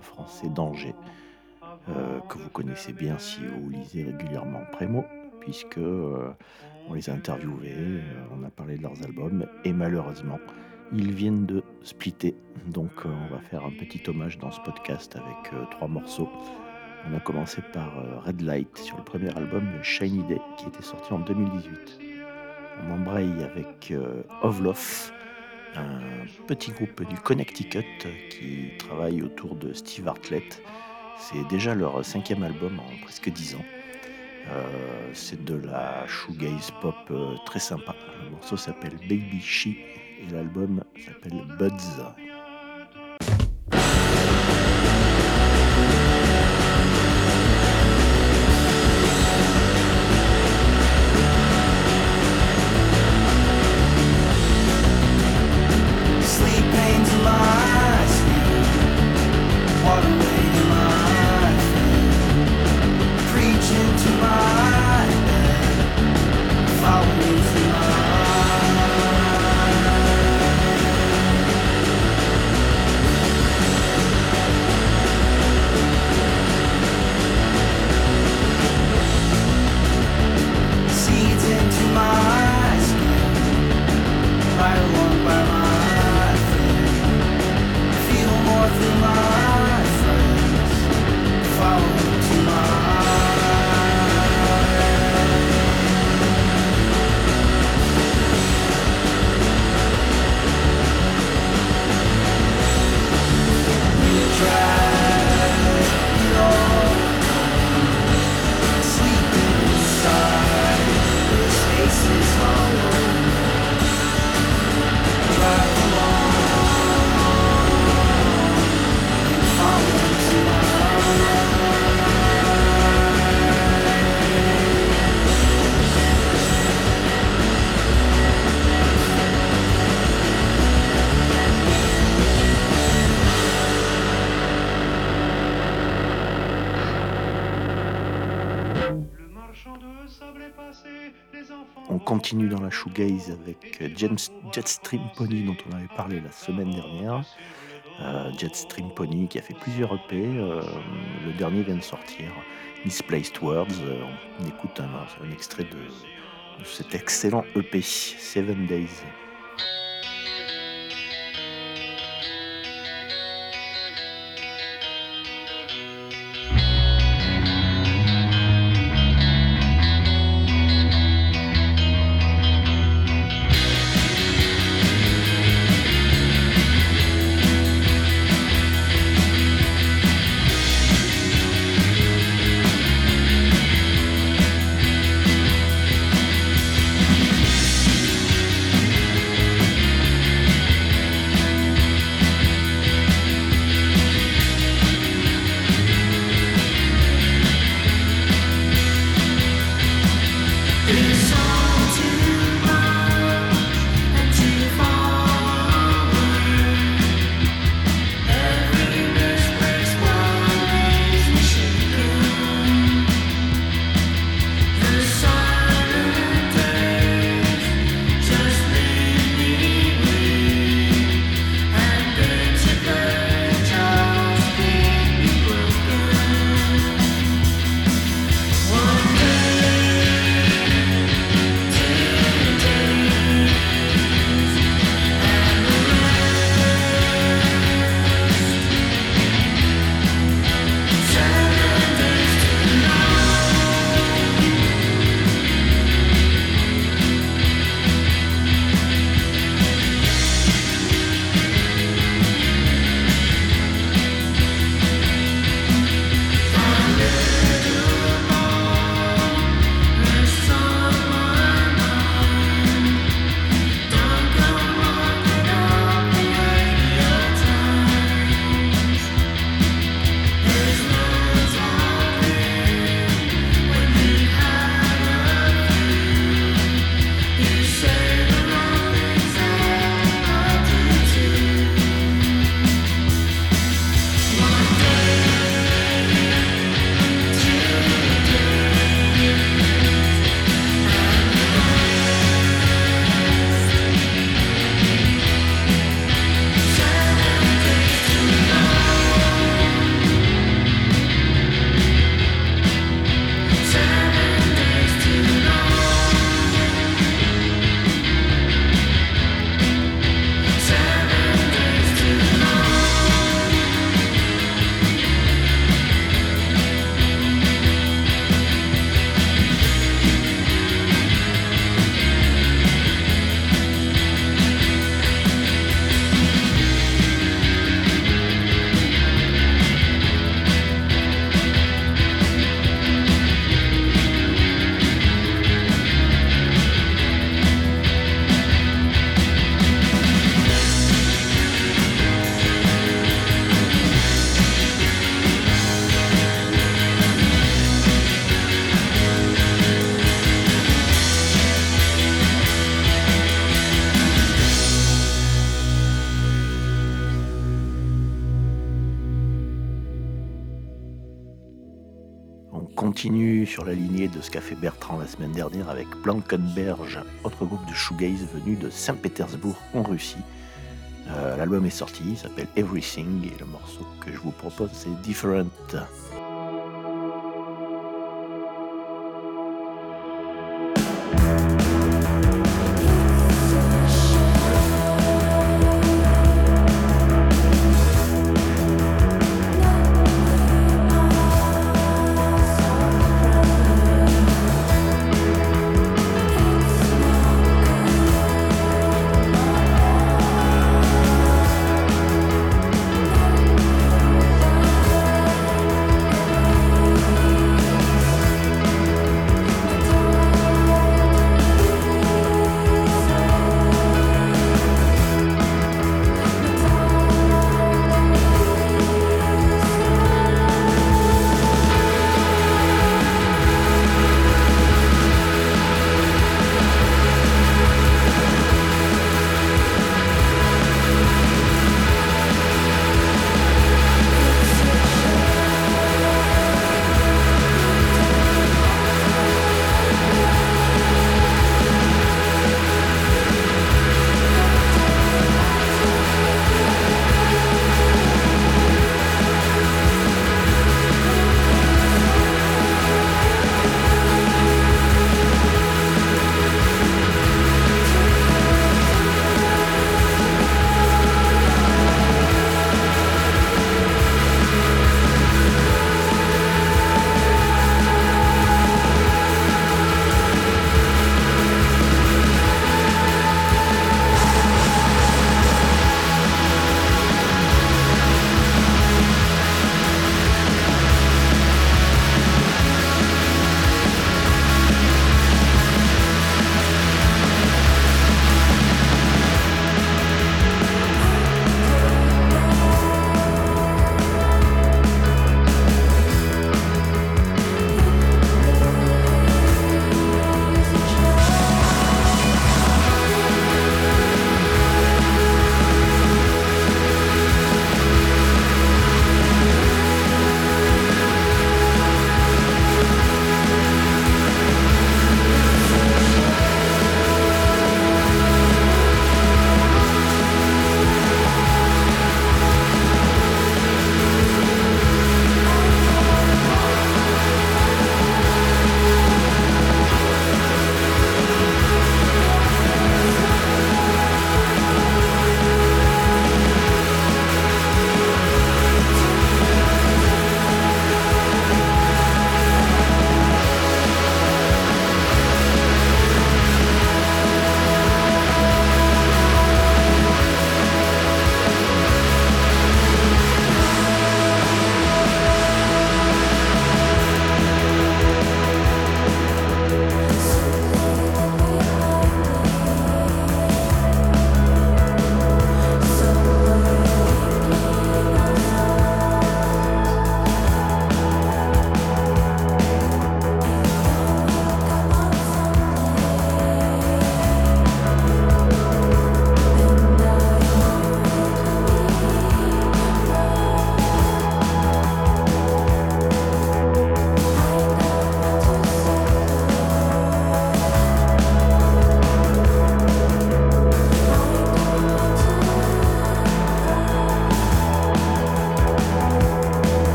français d'Angers, euh, que vous connaissez bien si vous lisez régulièrement Prémo, puisque on les a interviewés, on a parlé de leurs albums, et malheureusement, ils viennent de splitter. Donc on va faire un petit hommage dans ce podcast avec trois morceaux. On a commencé par Red Light sur le premier album Shiny Day qui était sorti en 2018. On embraye avec euh, Ovlof, un petit groupe du Connecticut qui travaille autour de Steve Hartlett. C'est déjà leur cinquième album en presque dix ans. Euh, c'est de la shoegaze pop euh, très sympa. Le morceau s'appelle Baby She et l'album s'appelle Buds. Continue dans la shoegaze avec James Jetstream Pony dont on avait parlé la semaine dernière. Jetstream Pony qui a fait plusieurs EP. le dernier vient de sortir, Misplaced Words. on écoute un, extrait de cet excellent EP, Seven Days. De ce qu'a fait Bertrand la semaine dernière avec Blankenberge, autre groupe de shoegaze venu de Saint-Pétersbourg en Russie. Euh, l'album est sorti, il s'appelle Everything et le morceau que je vous propose c'est Different.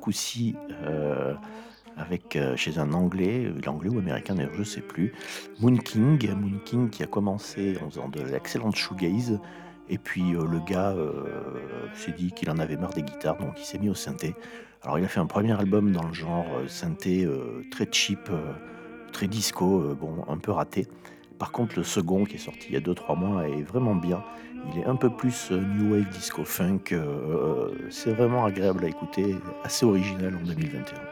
Coup-ci avec chez un anglais, l'anglais ou américain d'ailleurs, je sais plus, Moon King, Moon King qui a commencé en faisant de l'excellente shoegaze et puis le gars s'est dit qu'il en avait marre des guitares, donc il s'est mis au synthé. Alors il a fait un premier album dans le genre synthé très cheap, très disco, bon un peu raté. Par contre le second qui est sorti il y a 2-3 mois est vraiment bien. Il est un peu plus new wave disco funk. c'est vraiment agréable à écouter, assez original en 2021.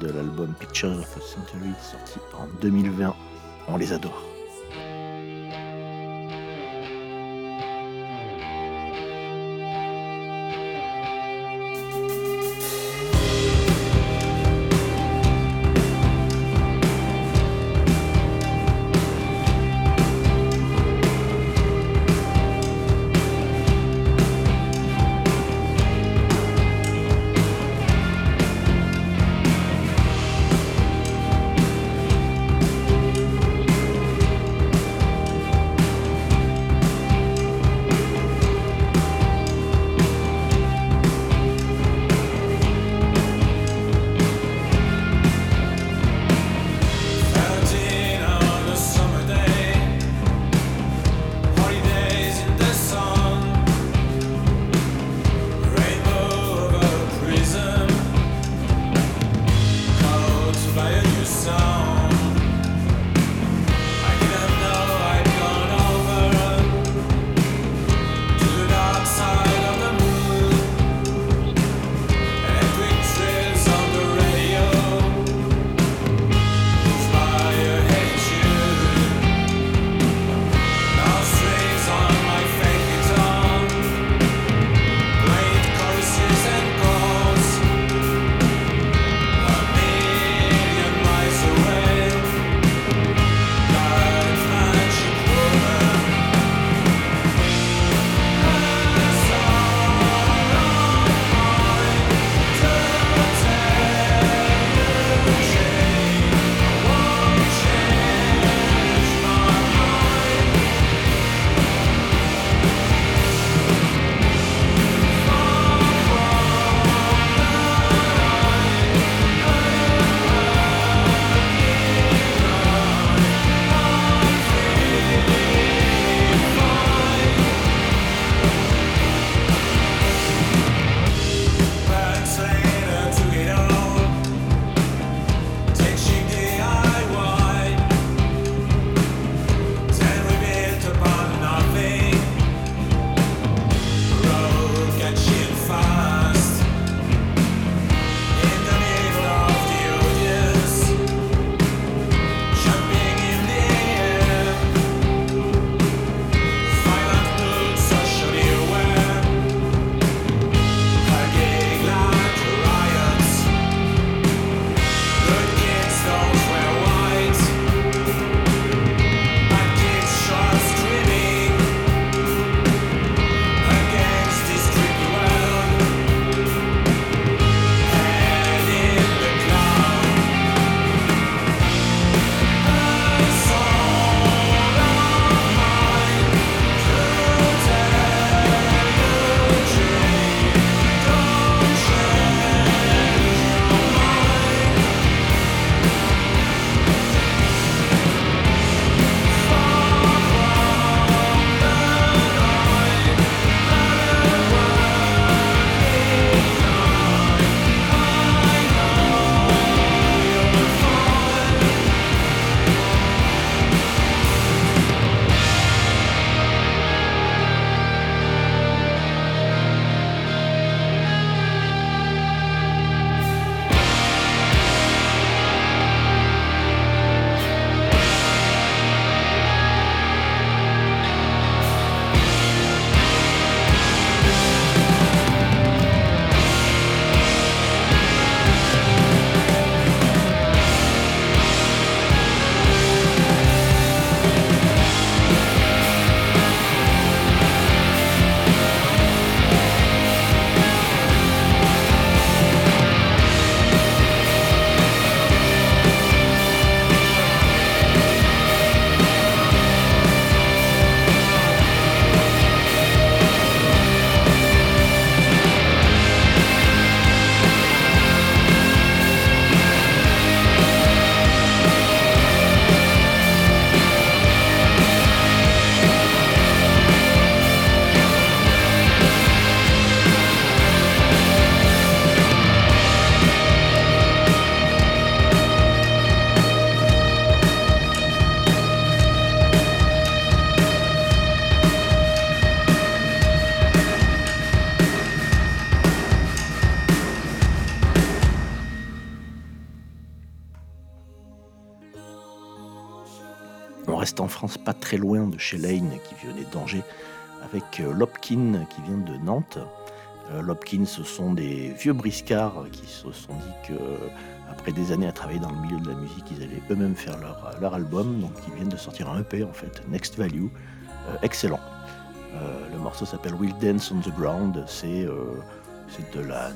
De l'album Pictures of a Century sorti en 2020. On les adore. France, pas très loin de chez Lane, qui venait d'Angers, avec euh, Lopkin, qui vient de Nantes. Euh, Lopkin, ce sont des vieux briscards qui se sont dit que après des années à travailler dans le milieu de la musique, ils allaient eux-mêmes faire leur, album. Donc ils viennent de sortir un EP en fait, Next Value, excellent. le morceau s'appelle Will Dance on the Ground. C'est de la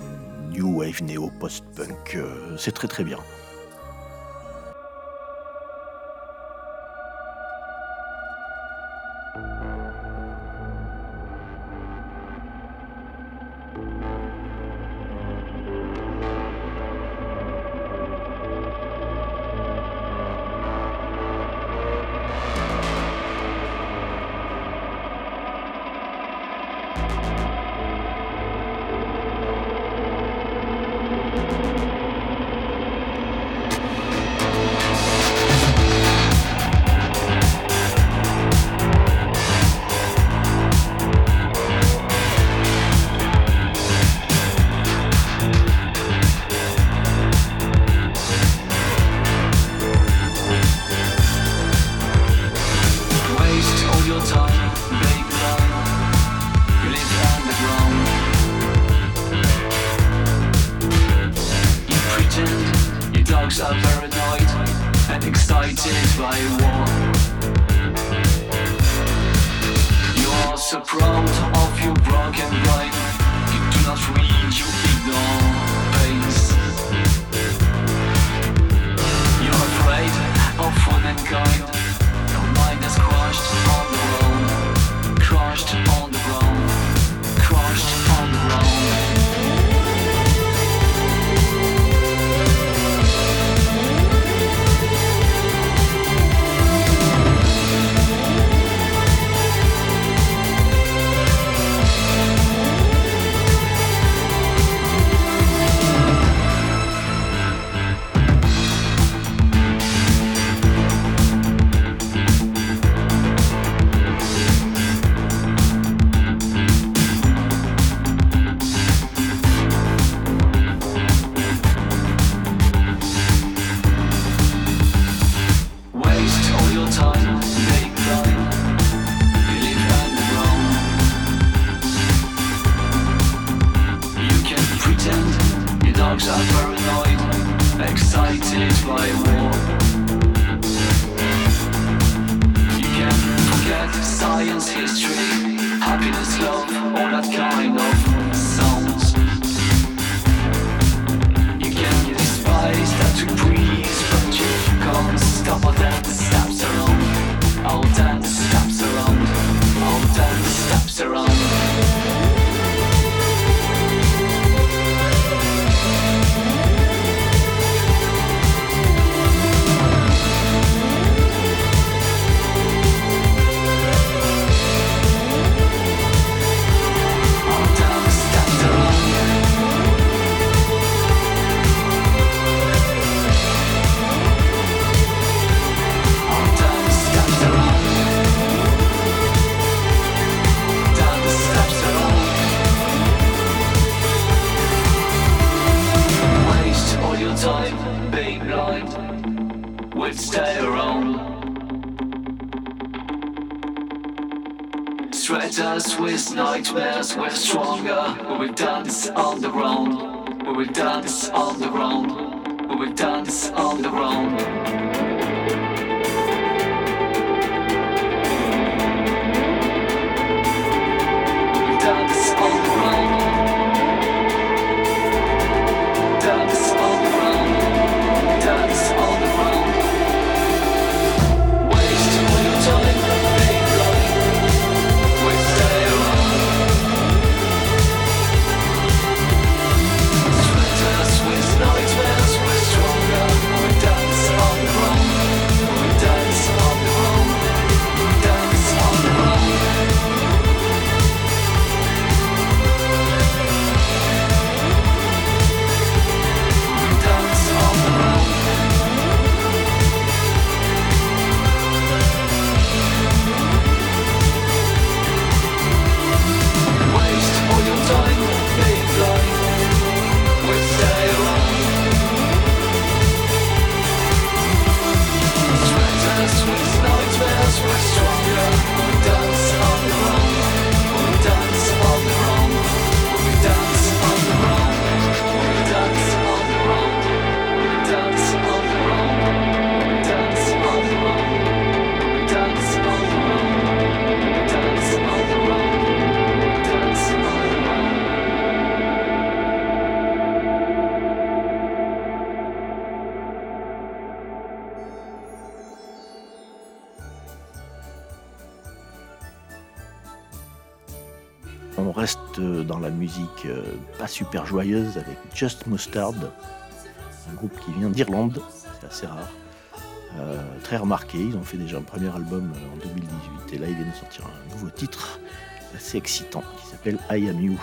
new wave néo post-punk. c'est très très bien. dogs are paranoid and excited by war. You're so proud of your broken life. you do not read, you ignore. Super joyeuse avec Just Mustard, un groupe qui vient d'Irlande, c'est assez rare. très remarqué, ils ont fait déjà un premier album en 2018 et là ils viennent de sortir un nouveau titre assez excitant qui s'appelle I Am You.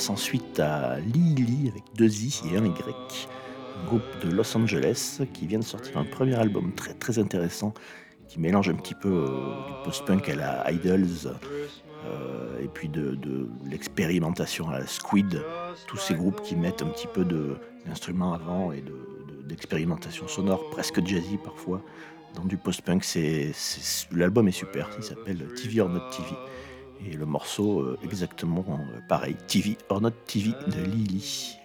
Passe ensuite à Lily avec deux I et un Y, groupe de Los Angeles qui vient de sortir un premier album très très intéressant qui mélange un petit peu euh, du post-punk à la Idols euh, et puis de, l'expérimentation à la Squid, tous ces groupes qui mettent un petit peu d'instruments avant et d'expérimentation sonore presque jazzy parfois dans du post-punk. L'album est super, il s'appelle TV or Not TV. Et le morceau, euh, exactement euh, pareil, TV or Not TV de Lily.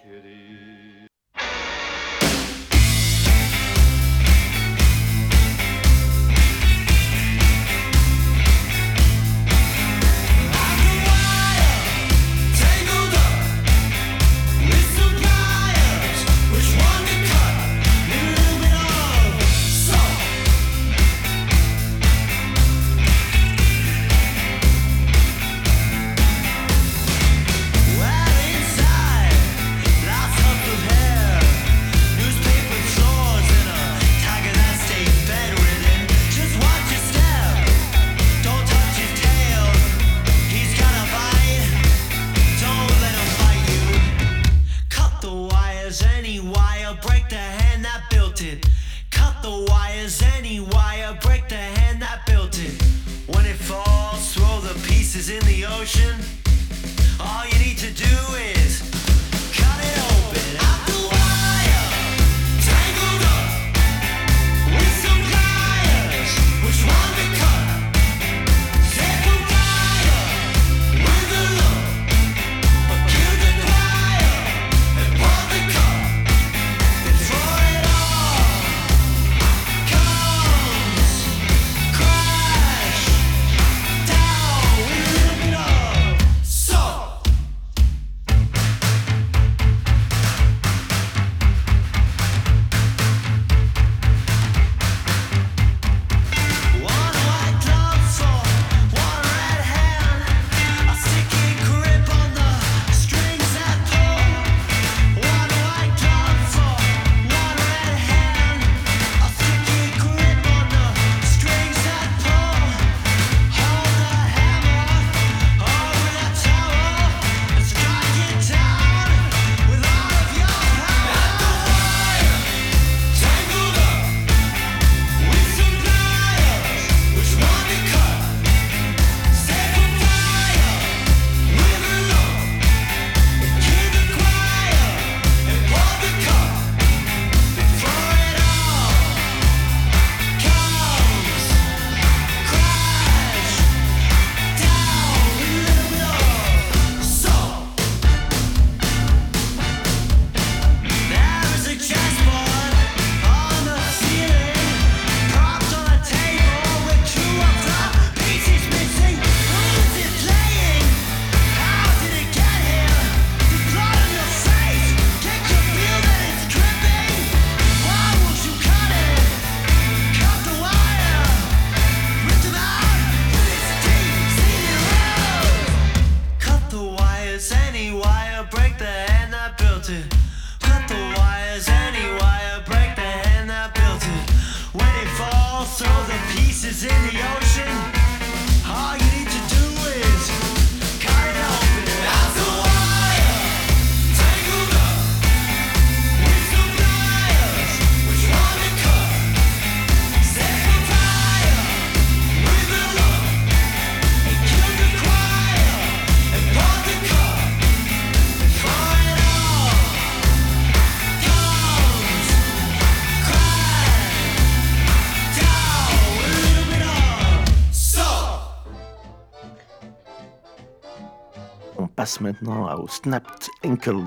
maintenant aux Snapped Ankles,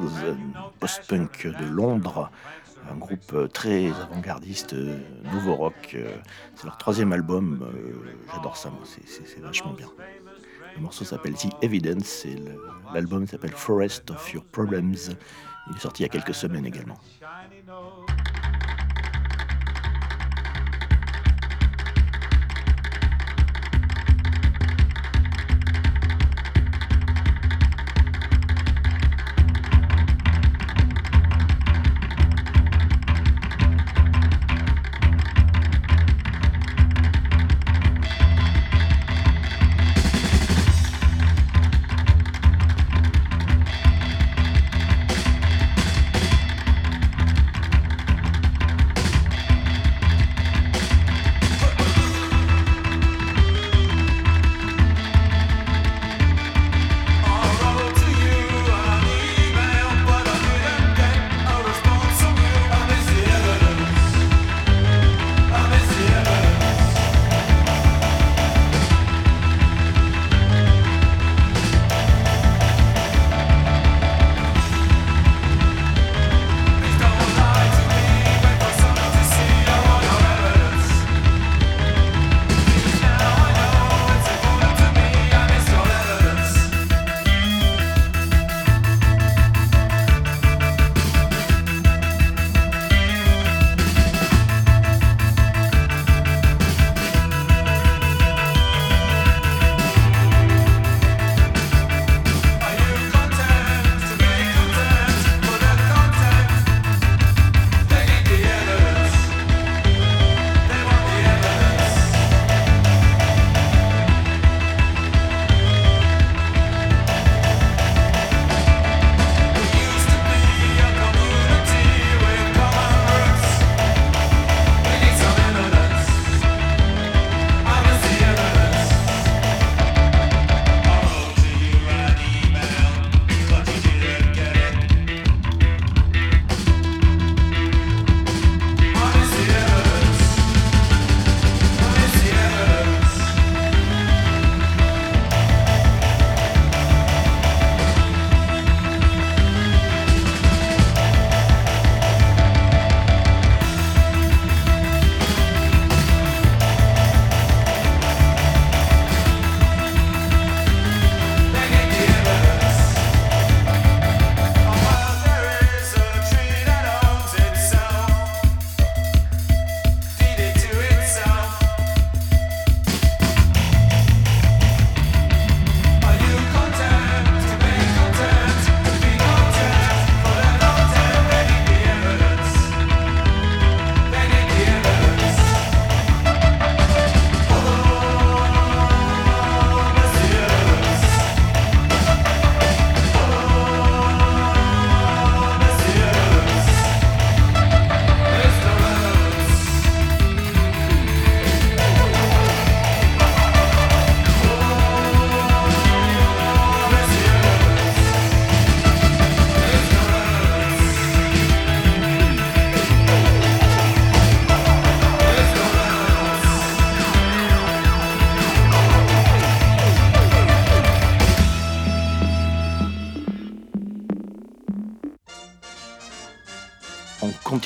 post-punk de Londres, un groupe euh, très avant-gardiste, euh, nouveau rock. Euh, c'est leur troisième album, j'adore ça, moi, c'est vachement bien. Le morceau s'appelle The Evidence et l'album s'appelle Forest of Your Problems. Il est sorti il y a quelques semaines également.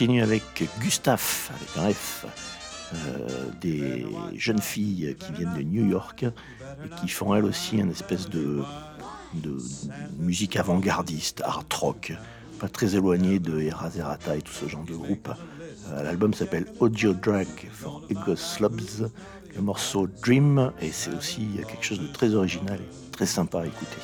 Continue avec Gustave, avec un F, euh, des jeunes filles qui viennent de New York et qui font elles aussi une espèce de, musique avant-gardiste, art rock, pas très éloigné de Erazerata et tout ce genre de groupe. Euh, L'album s'appelle Audio Drag for Ego Slobs, le morceau Dream, et c'est aussi quelque chose de très original et très sympa à écouter.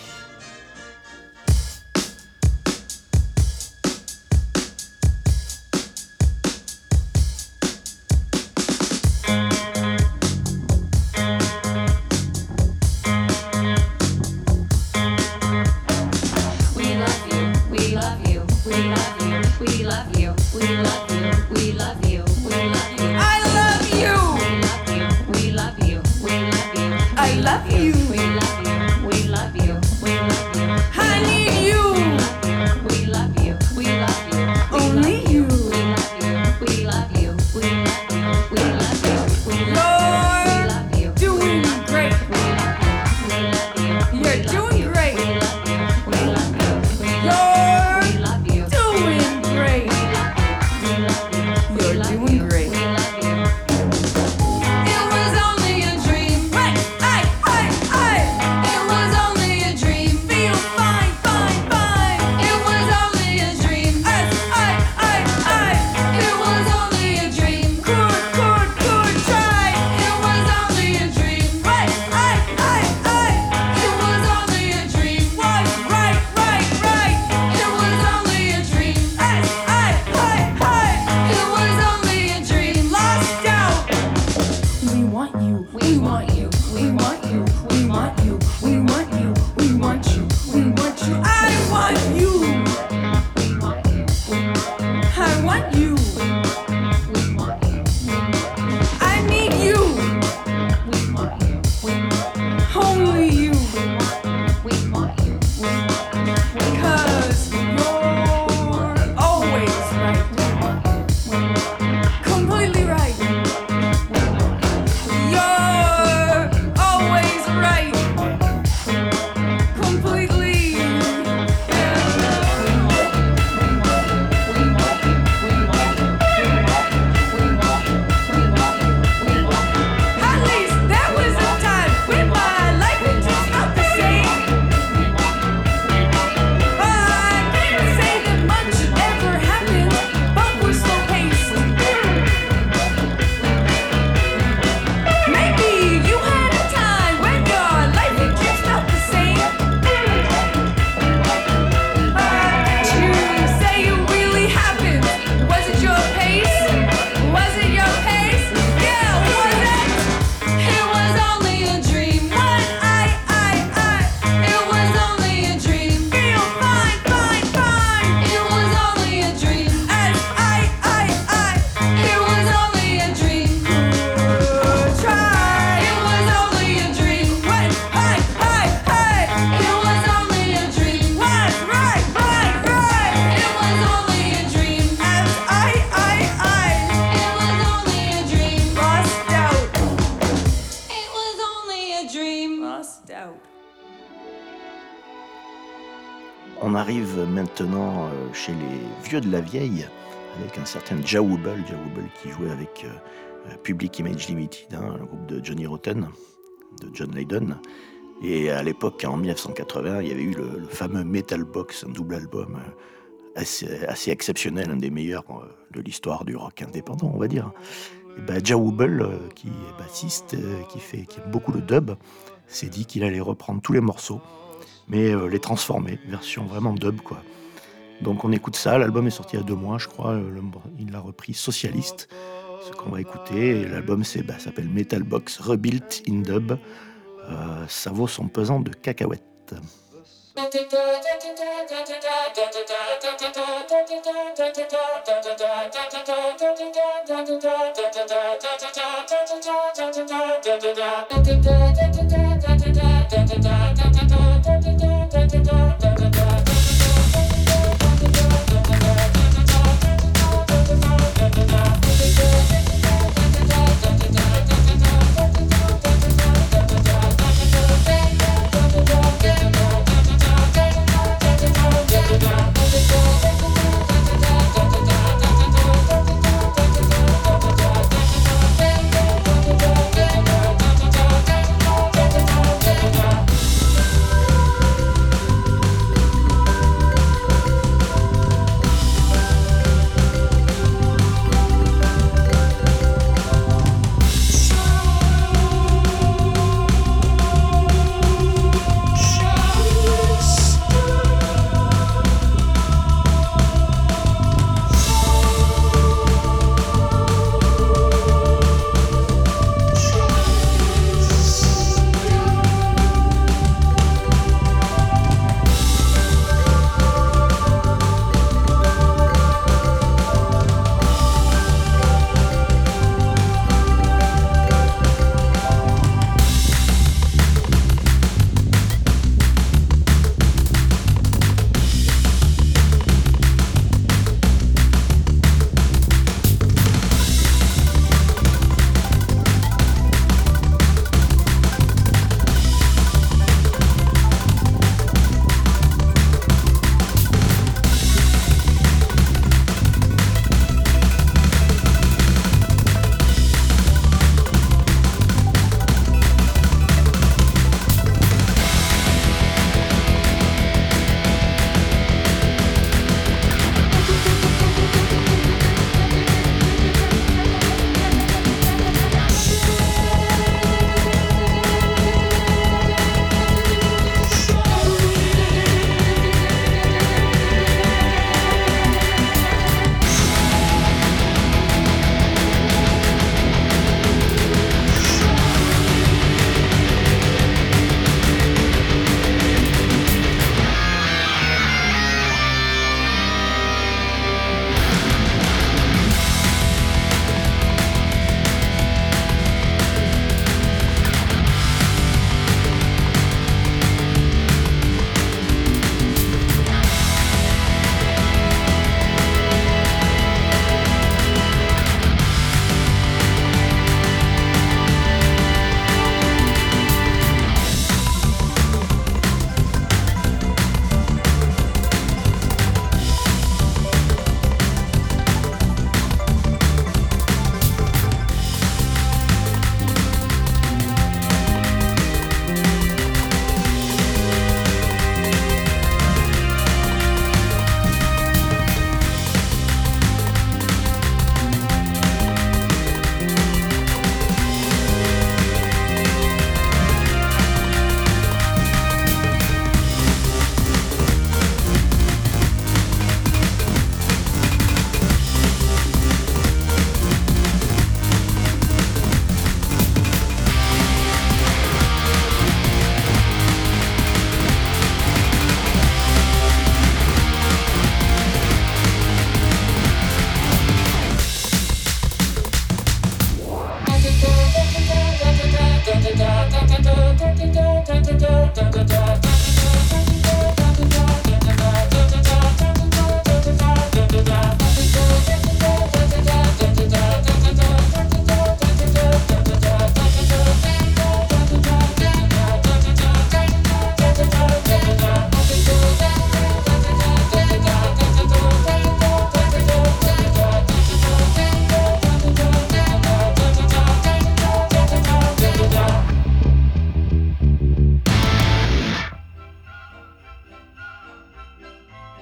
La vieille avec un certain Jawubel, Jawubel qui jouait avec euh, Public Image Limited, hein, un groupe de Johnny Rotten, de John Lydon. Et à l'époque, en 1980, il y avait eu le, le fameux Metal Box, un double album euh, assez, exceptionnel, un des meilleurs euh, de l'histoire du rock indépendant, on va dire. Et ben, qui est bassiste, qui, fait, qui aime beaucoup le dub, s'est dit qu'il allait reprendre tous les morceaux mais les transformer, version vraiment dub quoi. Donc on écoute ça, l'album est sorti il y a deux mois je crois, euh, il l'a repris Socialiste, ce qu'on va écouter, l'album bah, s'appelle Metal Box Rebuilt in Dub, Euh, ça vaut son pesant de cacahuètes.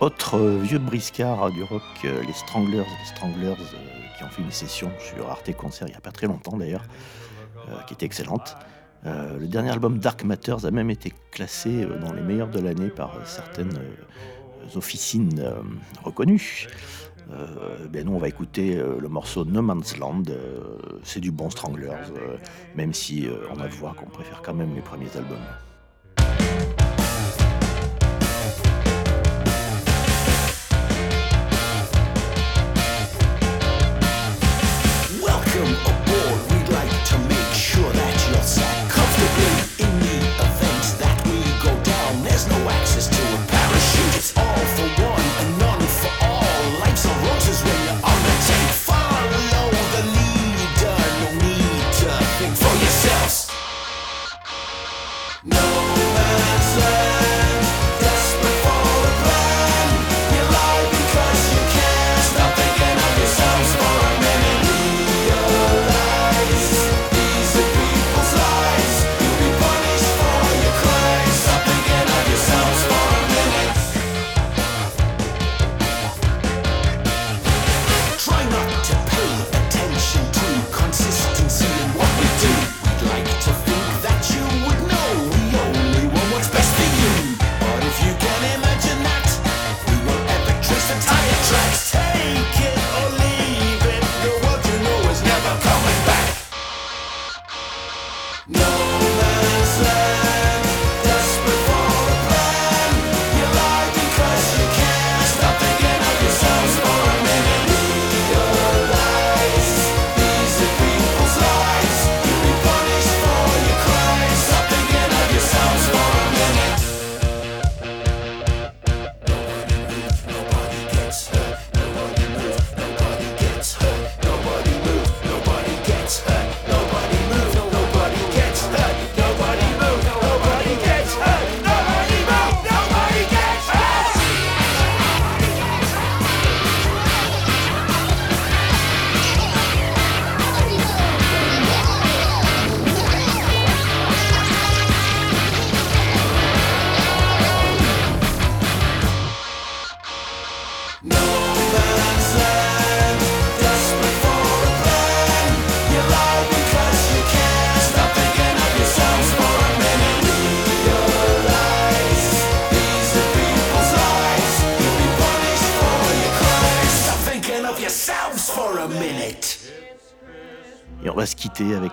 Autre euh, vieux briscard du rock, euh, les Stranglers, les Stranglers euh, qui ont fait une session sur Arte Concert il n'y a pas très longtemps d'ailleurs, qui était excellente. Le dernier album Dark Matters a même été classé dans les meilleurs de l'année par certaines officines reconnues. Ben nous on va écouter le morceau No Man's Land, c'est du bon Stranglers, même si on va voir qu'on préfère quand même les premiers albums.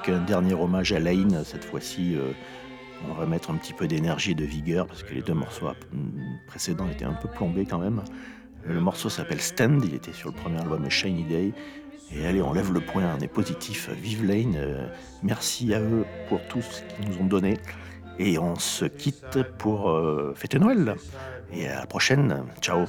Un dernier hommage à Lane. Cette fois-ci, euh, on va mettre un petit peu d'énergie et de vigueur parce que les deux morceaux précédents étaient un peu plombés quand même. Le morceau s'appelle Stand, il était sur le premier album Shiny Day. Et allez, on lève le point, on est positif. Vive Lane, euh, merci à eux pour tout ce qu'ils nous ont donné. Et on se quitte pour euh, fêter Noël. Et à la prochaine, ciao.